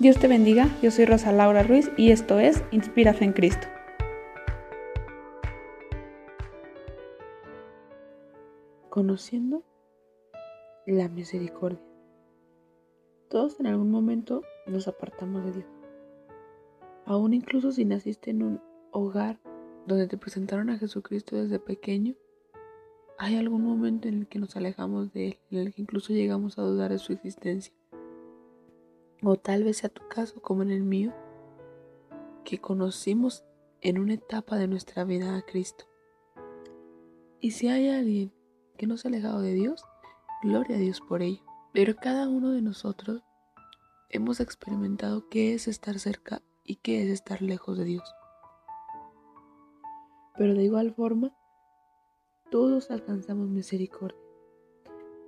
Dios te bendiga, yo soy Rosa Laura Ruiz y esto es Inspira Fe en Cristo. Conociendo la misericordia. Todos en algún momento nos apartamos de Dios. Aún incluso si naciste en un hogar donde te presentaron a Jesucristo desde pequeño, hay algún momento en el que nos alejamos de Él, en el que incluso llegamos a dudar de su existencia. O tal vez sea tu caso como en el mío, que conocimos en una etapa de nuestra vida a Cristo. Y si hay alguien que no se ha alejado de Dios, gloria a Dios por ello. Pero cada uno de nosotros hemos experimentado qué es estar cerca y qué es estar lejos de Dios. Pero de igual forma, todos alcanzamos misericordia.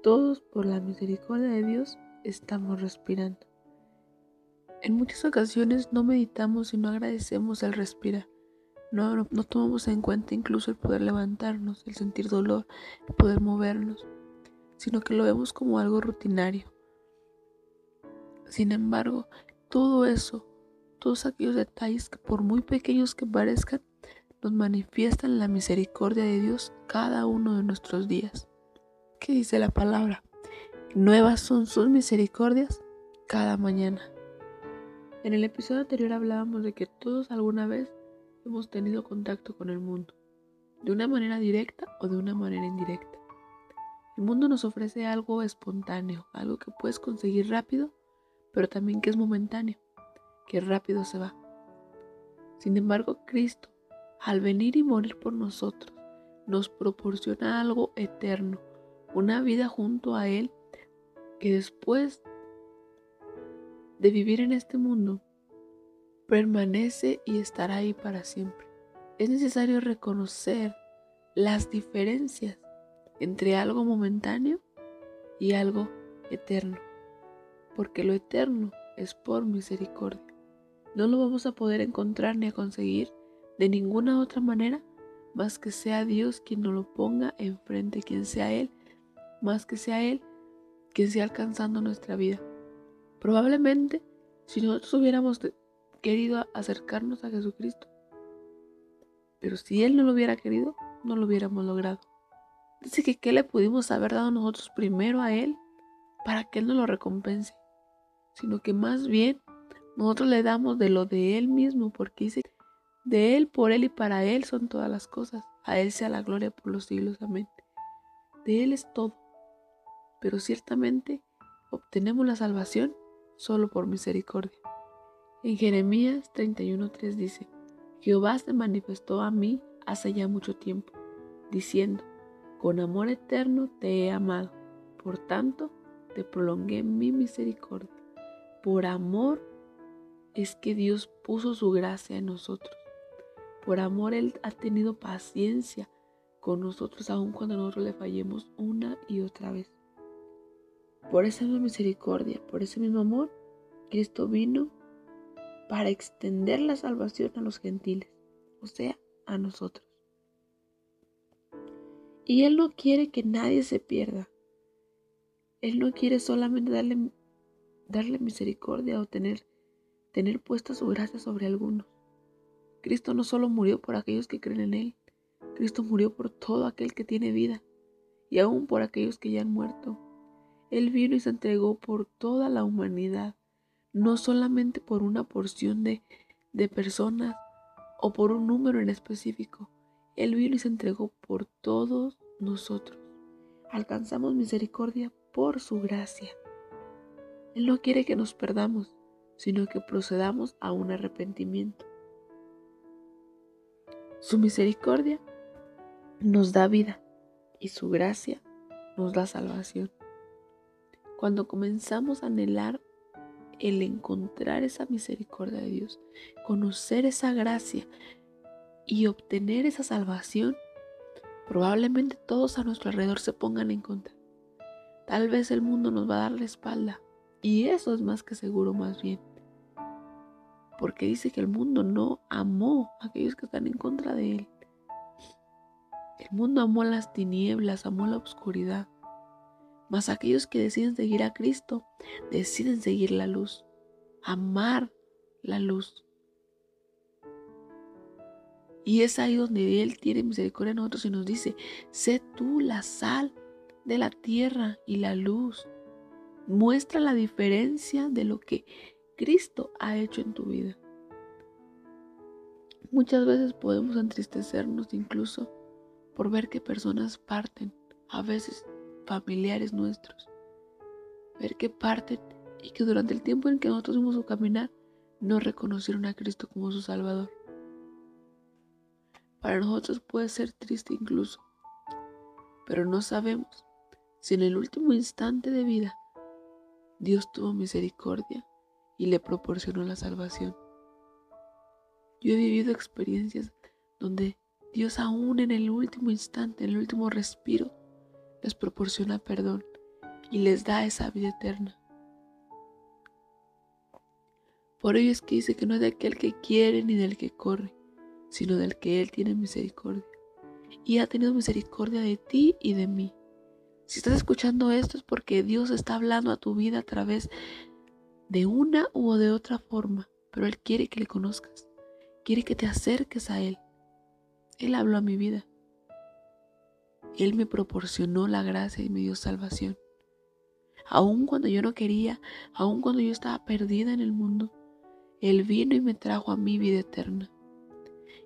Todos por la misericordia de Dios estamos respirando. En muchas ocasiones no meditamos y no agradecemos el respirar. No, no, tomamos en cuenta incluso el poder levantarnos, el sentir dolor, el poder movernos, sino que lo vemos como algo rutinario. Sin embargo, todo eso, todos aquellos detalles que por muy pequeños que parezcan, nos manifiestan la misericordia de Dios cada uno de nuestros días. ¿Qué dice la palabra? Nuevas son sus misericordias cada mañana. En el episodio anterior hablábamos de que todos alguna vez hemos tenido contacto con el mundo, de una manera directa o de una manera indirecta. El mundo nos ofrece algo espontáneo, algo que puedes conseguir rápido, pero también que es momentáneo, que rápido se va. Sin embargo, Cristo al venir y morir por nosotros, nos proporciona algo eterno, una vida junto a Él que después de vivir en este mundo, permanece y estará ahí para siempre. Es necesario reconocer las diferencias entre algo momentáneo y algo eterno, porque lo eterno es por misericordia. No lo vamos a poder encontrar ni a conseguir de ninguna otra manera más que sea Dios quien nos lo ponga enfrente, quien sea Él, más que sea Él quien sea alcanzando nuestra vida. Probablemente si nosotros hubiéramos querido acercarnos a Jesucristo, pero si Él no lo hubiera querido, no lo hubiéramos logrado. Dice que qué le pudimos haber dado nosotros primero a Él para que Él nos lo recompense, sino que más bien nosotros le damos de lo de Él mismo, porque dice de Él, por Él y para Él son todas las cosas. A Él sea la gloria por los siglos. Amén. De Él es todo. Pero ciertamente obtenemos la salvación solo por misericordia. En Jeremías 31.3 dice, Jehová se manifestó a mí hace ya mucho tiempo, diciendo, con amor eterno te he amado, por tanto te prolongué mi misericordia. Por amor es que Dios puso su gracia en nosotros. Por amor Él ha tenido paciencia con nosotros aun cuando nosotros le fallemos una y otra vez. Por esa misma misericordia, por ese mismo amor, Cristo vino para extender la salvación a los gentiles, o sea, a nosotros. Y Él no quiere que nadie se pierda. Él no quiere solamente darle, darle misericordia o tener, tener puesta su gracia sobre algunos. Cristo no solo murió por aquellos que creen en Él, Cristo murió por todo aquel que tiene vida y aún por aquellos que ya han muerto. Él vino y se entregó por toda la humanidad, no solamente por una porción de, de personas o por un número en específico. Él vino y se entregó por todos nosotros. Alcanzamos misericordia por su gracia. Él no quiere que nos perdamos, sino que procedamos a un arrepentimiento. Su misericordia nos da vida y su gracia nos da salvación. Cuando comenzamos a anhelar el encontrar esa misericordia de Dios, conocer esa gracia y obtener esa salvación, probablemente todos a nuestro alrededor se pongan en contra. Tal vez el mundo nos va a dar la espalda y eso es más que seguro más bien porque dice que el mundo no amó a aquellos que están en contra de él. El mundo amó las tinieblas, amó la oscuridad, mas aquellos que deciden seguir a Cristo deciden seguir la luz. amar la luz. Y es ahí donde Él tiene misericordia de nosotros y nos dice, sé tú la sal de la tierra y la luz. Muestra la diferencia de lo que Cristo ha hecho en tu vida. Muchas veces podemos entristecernos incluso por ver que personas parten, a veces familiares nuestros, ver que parten y que durante el tiempo en que nosotros fuimos a caminar no reconocieron a Cristo como su Salvador. Para nosotros puede ser triste incluso, pero no sabemos si en el último instante de vida Dios tuvo misericordia y le proporcionó la salvación. Yo he vivido experiencias donde Dios aún en el último instante, en el último respiro, les proporciona perdón y les da esa vida eterna. Por ello es que dice que no es de aquel que quiere ni del que corre, sino del que Él tiene misericordia. Y ha tenido misericordia de ti y de mí. Si estás escuchando esto es porque Dios está hablando a tu vida a través de una u de otra forma, pero Él quiere que le conozcas, quiere que te acerques a Él. Él habló a mi vida. Él me proporcionó la gracia y me dio salvación. Aun cuando yo no quería, aun cuando yo estaba perdida en el mundo, Él vino y me trajo a mi vida eterna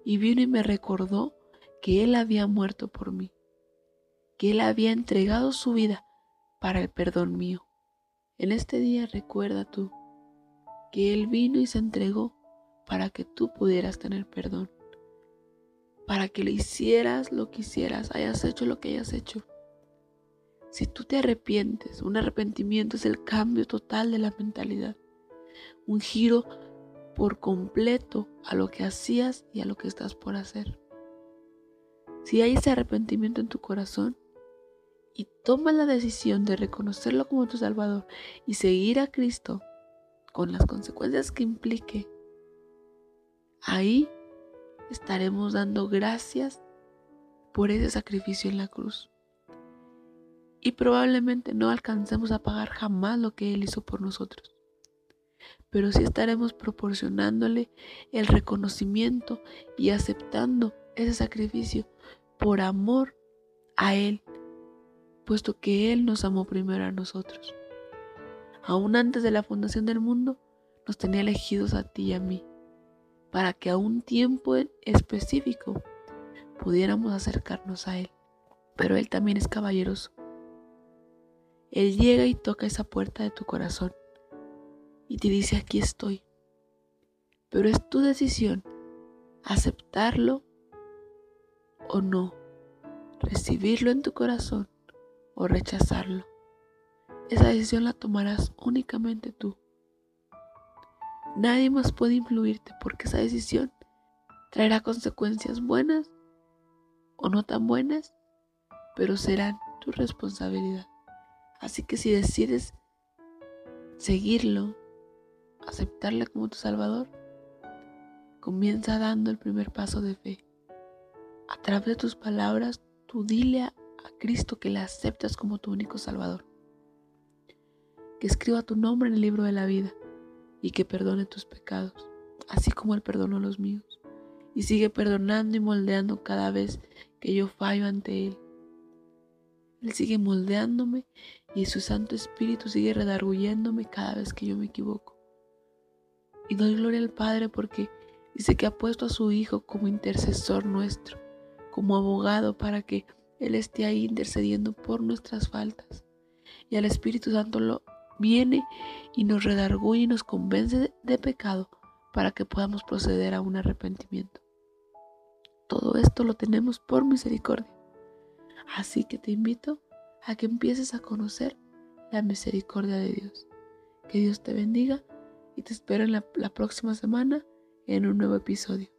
y vino y me recordó que Él había muerto por mí, que Él había entregado su vida para el perdón mío. En este día recuerda tú que Él vino y se entregó para que tú pudieras tener perdón, para que le hicieras lo que hicieras, hayas hecho lo que hayas hecho. Si tú te arrepientes, un arrepentimiento es el cambio total de la mentalidad, un giro por completo a lo que hacías y a lo que estás por hacer. Si hay ese arrepentimiento en tu corazón y tomas la decisión de reconocerlo como tu Salvador y seguir a Cristo con las consecuencias que implique, ahí estaremos dando gracias por ese sacrificio en la cruz. Y probablemente no alcancemos a pagar jamás lo que Él hizo por nosotros pero sí estaremos proporcionándole el reconocimiento y aceptando ese sacrificio por amor a Él, puesto que Él nos amó primero a nosotros. Aún antes de la fundación del mundo, nos tenía elegidos a ti y a mí, para que a un tiempo específico pudiéramos acercarnos a Él. Pero Él también es caballeroso. Él llega y toca esa puerta de tu corazón y te dice aquí estoy. Pero es tu decisión aceptarlo o no, recibirlo en tu corazón o rechazarlo. Esa decisión la tomarás únicamente tú. Nadie más puede influirte porque esa decisión traerá consecuencias buenas o no tan buenas, pero serán tu responsabilidad. Así que si decides seguirlo, aceptarle como tu Salvador, comienza dando el primer paso de fe. A través de tus palabras, tú dile a, Cristo que le aceptas como tu único Salvador. Que escriba tu nombre en el libro de la vida y que perdone tus pecados, así como Él perdonó los míos. Y sigue perdonando y moldeando cada vez que yo fallo ante Él. Él sigue moldeándome y su Santo Espíritu sigue redarguyéndome cada vez que yo me equivoco. Y doy gloria al Padre porque dice que ha puesto a su Hijo como intercesor nuestro, como abogado para que Él esté ahí intercediendo por nuestras faltas. Y al Espíritu Santo lo viene y nos redarguye y nos convence de pecado para que podamos proceder a un arrepentimiento. Todo esto lo tenemos por misericordia. Así que te invito a que empieces a conocer la misericordia de Dios. Que Dios te bendiga y te espero en la, próxima semana en un nuevo episodio.